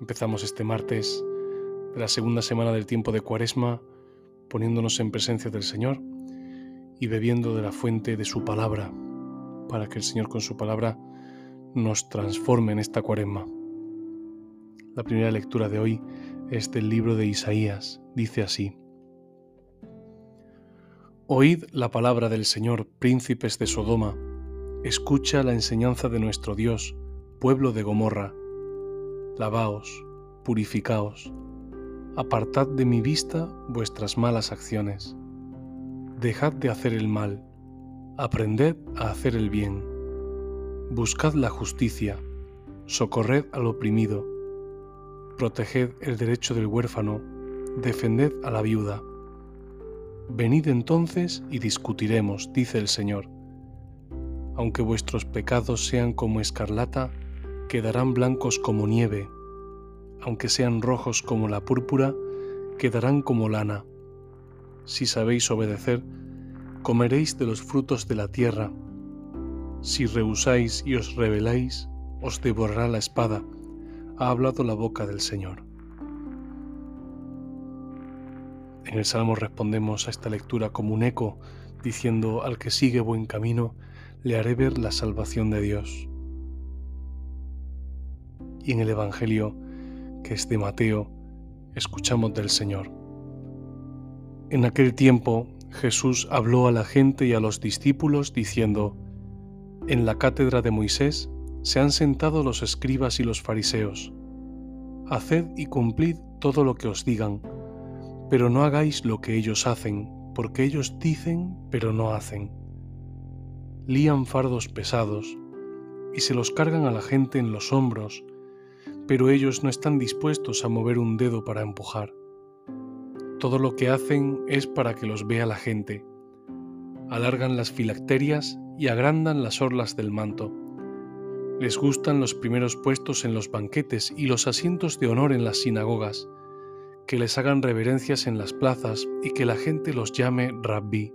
Empezamos este martes de la segunda semana del tiempo de Cuaresma poniéndonos en presencia del Señor y bebiendo de la fuente de su palabra, para que el Señor con su palabra nos transforme en esta Cuaresma. La primera lectura de hoy es del libro de Isaías. Dice así. Oíd la palabra del Señor, príncipes de Sodoma, escucha la enseñanza de nuestro Dios, pueblo de Gomorra lavaos, purificaos, apartad de mi vista vuestras malas acciones, dejad de hacer el mal, aprended a hacer el bien, buscad la justicia, socorred al oprimido, proteged el derecho del huérfano, defended a la viuda. Venid entonces y discutiremos, dice el Señor. Aunque vuestros pecados sean como escarlata, quedarán blancos como nieve, aunque sean rojos como la púrpura, quedarán como lana. Si sabéis obedecer, comeréis de los frutos de la tierra. Si rehusáis y os rebeláis, os devorará la espada, ha hablado la boca del Señor. En el Salmo respondemos a esta lectura como un eco, diciendo, al que sigue buen camino, le haré ver la salvación de Dios y en el Evangelio, que es de Mateo, escuchamos del Señor. En aquel tiempo Jesús habló a la gente y a los discípulos diciendo, En la cátedra de Moisés se han sentado los escribas y los fariseos. Haced y cumplid todo lo que os digan, pero no hagáis lo que ellos hacen, porque ellos dicen, pero no hacen. Lían fardos pesados y se los cargan a la gente en los hombros, pero ellos no están dispuestos a mover un dedo para empujar. Todo lo que hacen es para que los vea la gente. Alargan las filacterias y agrandan las orlas del manto. Les gustan los primeros puestos en los banquetes y los asientos de honor en las sinagogas, que les hagan reverencias en las plazas y que la gente los llame rabbi.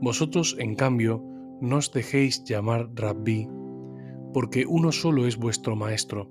Vosotros, en cambio, no os dejéis llamar rabbi, porque uno solo es vuestro maestro,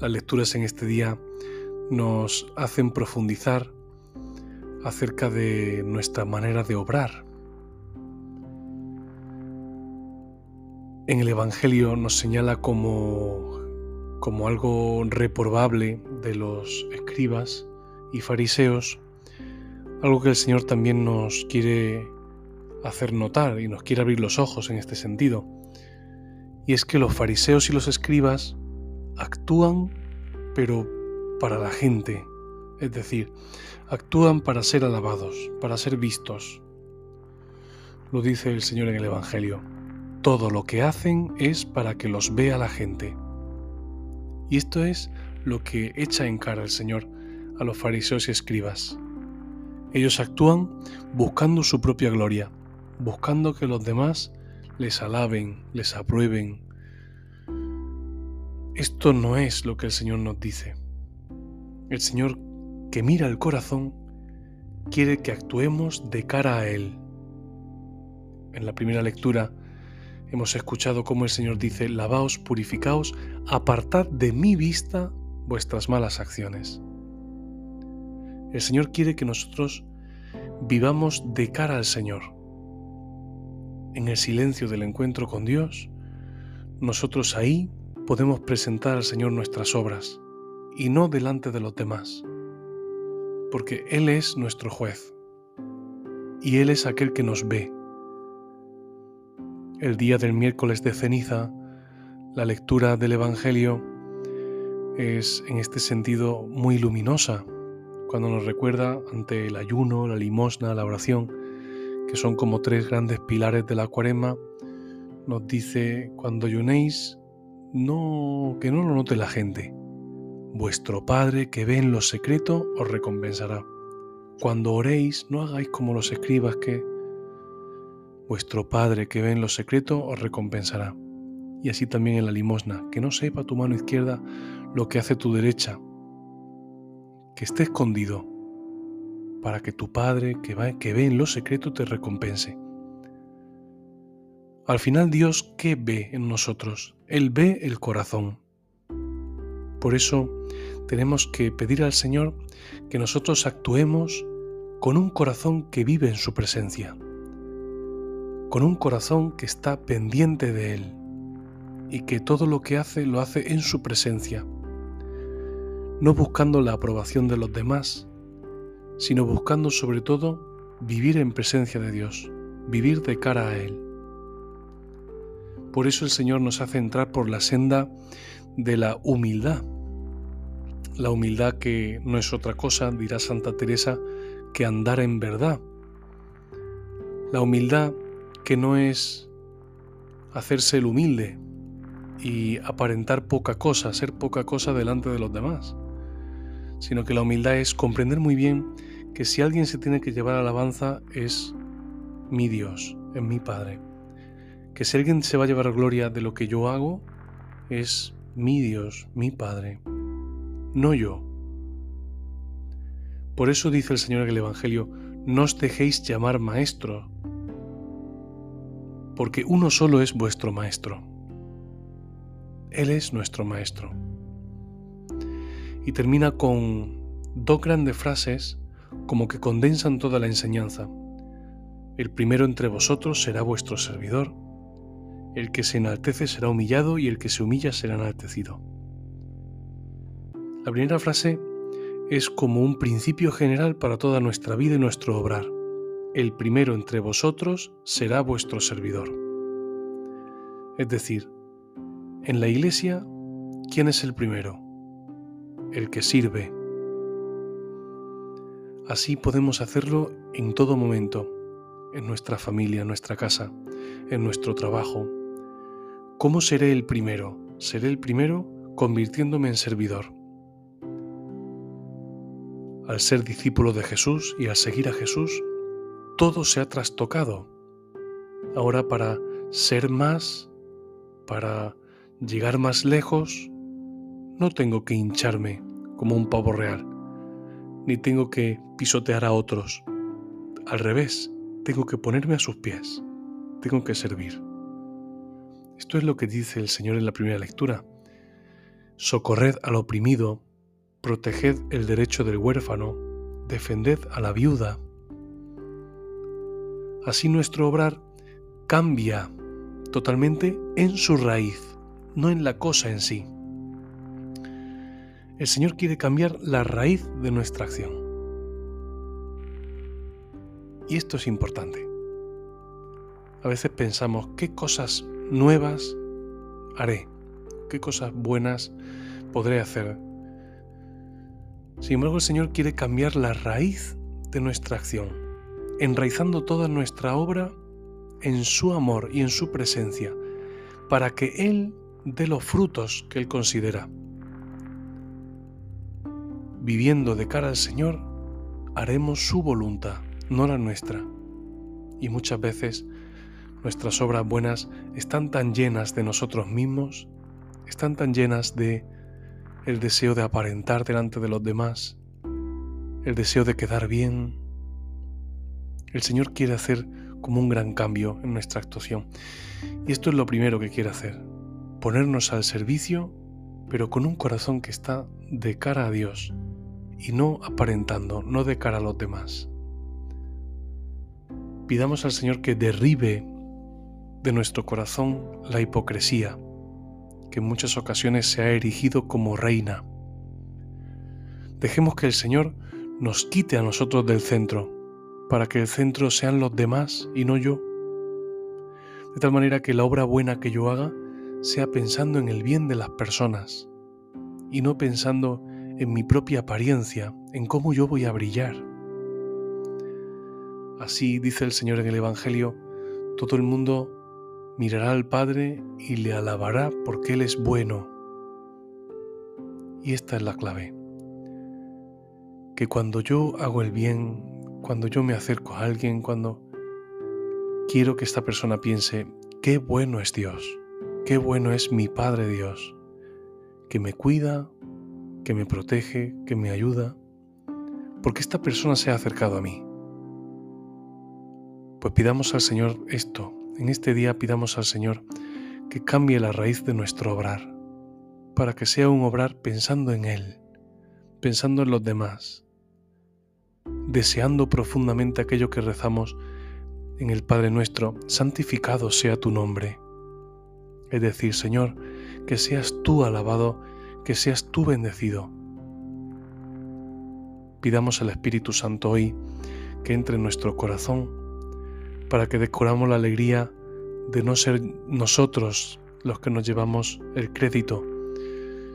Las lecturas en este día nos hacen profundizar acerca de nuestra manera de obrar. En el Evangelio nos señala como, como algo reprobable de los escribas y fariseos, algo que el Señor también nos quiere hacer notar y nos quiere abrir los ojos en este sentido. Y es que los fariseos y los escribas actúan pero para la gente, es decir, actúan para ser alabados, para ser vistos. Lo dice el Señor en el Evangelio. Todo lo que hacen es para que los vea la gente. Y esto es lo que echa en cara el Señor a los fariseos y escribas. Ellos actúan buscando su propia gloria, buscando que los demás les alaben, les aprueben, esto no es lo que el Señor nos dice. El Señor que mira el corazón quiere que actuemos de cara a Él. En la primera lectura hemos escuchado cómo el Señor dice, lavaos, purificaos, apartad de mi vista vuestras malas acciones. El Señor quiere que nosotros vivamos de cara al Señor. En el silencio del encuentro con Dios, nosotros ahí podemos presentar al Señor nuestras obras y no delante de los demás, porque Él es nuestro juez y Él es aquel que nos ve. El día del miércoles de ceniza, la lectura del Evangelio es en este sentido muy luminosa, cuando nos recuerda ante el ayuno, la limosna, la oración, que son como tres grandes pilares de la cuaresma, nos dice, cuando ayunéis, no, que no lo note la gente. Vuestro Padre que ve en lo secreto os recompensará. Cuando oréis, no hagáis como los escribas que vuestro Padre que ve en lo secreto os recompensará. Y así también en la limosna, que no sepa tu mano izquierda lo que hace tu derecha, que esté escondido, para que tu Padre que, que ve en lo secreto te recompense. Al final Dios, ¿qué ve en nosotros? Él ve el corazón. Por eso tenemos que pedir al Señor que nosotros actuemos con un corazón que vive en su presencia, con un corazón que está pendiente de Él y que todo lo que hace lo hace en su presencia, no buscando la aprobación de los demás, sino buscando sobre todo vivir en presencia de Dios, vivir de cara a Él. Por eso el Señor nos hace entrar por la senda de la humildad. La humildad que no es otra cosa, dirá Santa Teresa, que andar en verdad. La humildad que no es hacerse el humilde y aparentar poca cosa, ser poca cosa delante de los demás, sino que la humildad es comprender muy bien que si alguien se tiene que llevar alabanza es mi Dios, es mi Padre que si alguien se va a llevar gloria de lo que yo hago, es mi Dios, mi Padre, no yo. Por eso dice el Señor en el Evangelio, no os dejéis llamar maestro, porque uno solo es vuestro maestro. Él es nuestro maestro. Y termina con dos grandes frases como que condensan toda la enseñanza. El primero entre vosotros será vuestro servidor el que se enaltece será humillado y el que se humilla será enaltecido. La primera frase es como un principio general para toda nuestra vida y nuestro obrar. El primero entre vosotros será vuestro servidor. Es decir, en la iglesia, ¿quién es el primero? El que sirve. Así podemos hacerlo en todo momento, en nuestra familia, en nuestra casa, en nuestro trabajo, ¿Cómo seré el primero? Seré el primero convirtiéndome en servidor. Al ser discípulo de Jesús y al seguir a Jesús, todo se ha trastocado. Ahora para ser más, para llegar más lejos, no tengo que hincharme como un pavo real, ni tengo que pisotear a otros. Al revés, tengo que ponerme a sus pies, tengo que servir. Esto es lo que dice el Señor en la primera lectura. Socorred al oprimido, proteged el derecho del huérfano, defended a la viuda. Así nuestro obrar cambia totalmente en su raíz, no en la cosa en sí. El Señor quiere cambiar la raíz de nuestra acción. Y esto es importante. A veces pensamos qué cosas nuevas haré, qué cosas buenas podré hacer. Sin embargo, el Señor quiere cambiar la raíz de nuestra acción, enraizando toda nuestra obra en su amor y en su presencia, para que Él dé los frutos que Él considera. Viviendo de cara al Señor, haremos su voluntad, no la nuestra. Y muchas veces Nuestras obras buenas están tan llenas de nosotros mismos, están tan llenas de el deseo de aparentar delante de los demás, el deseo de quedar bien. El Señor quiere hacer como un gran cambio en nuestra actuación. Y esto es lo primero que quiere hacer, ponernos al servicio, pero con un corazón que está de cara a Dios y no aparentando, no de cara a los demás. Pidamos al Señor que derribe de nuestro corazón la hipocresía, que en muchas ocasiones se ha erigido como reina. Dejemos que el Señor nos quite a nosotros del centro, para que el centro sean los demás y no yo. De tal manera que la obra buena que yo haga sea pensando en el bien de las personas y no pensando en mi propia apariencia, en cómo yo voy a brillar. Así dice el Señor en el Evangelio, todo el mundo mirará al Padre y le alabará porque Él es bueno. Y esta es la clave. Que cuando yo hago el bien, cuando yo me acerco a alguien, cuando quiero que esta persona piense, qué bueno es Dios, qué bueno es mi Padre Dios, que me cuida, que me protege, que me ayuda, porque esta persona se ha acercado a mí. Pues pidamos al Señor esto, en este día pidamos al Señor que cambie la raíz de nuestro obrar, para que sea un obrar pensando en Él, pensando en los demás, deseando profundamente aquello que rezamos en el Padre nuestro, santificado sea tu nombre. Es decir, Señor, que seas tú alabado, que seas tú bendecido. Pidamos al Espíritu Santo hoy que entre en nuestro corazón para que decoramos la alegría de no ser nosotros los que nos llevamos el crédito,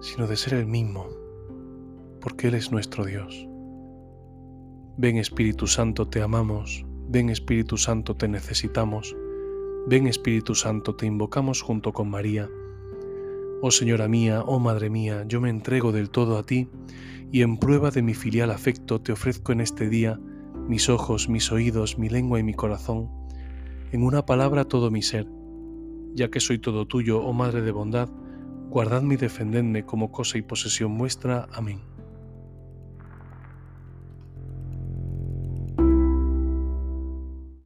sino de ser el mismo, porque Él es nuestro Dios. Ven Espíritu Santo, te amamos. Ven Espíritu Santo, te necesitamos. Ven Espíritu Santo, te invocamos junto con María. Oh Señora mía, oh Madre mía, yo me entrego del todo a ti y en prueba de mi filial afecto te ofrezco en este día mis ojos, mis oídos, mi lengua y mi corazón, en una palabra todo mi ser. Ya que soy todo tuyo, oh Madre de bondad, guardadme y defendedme como cosa y posesión vuestra. Amén.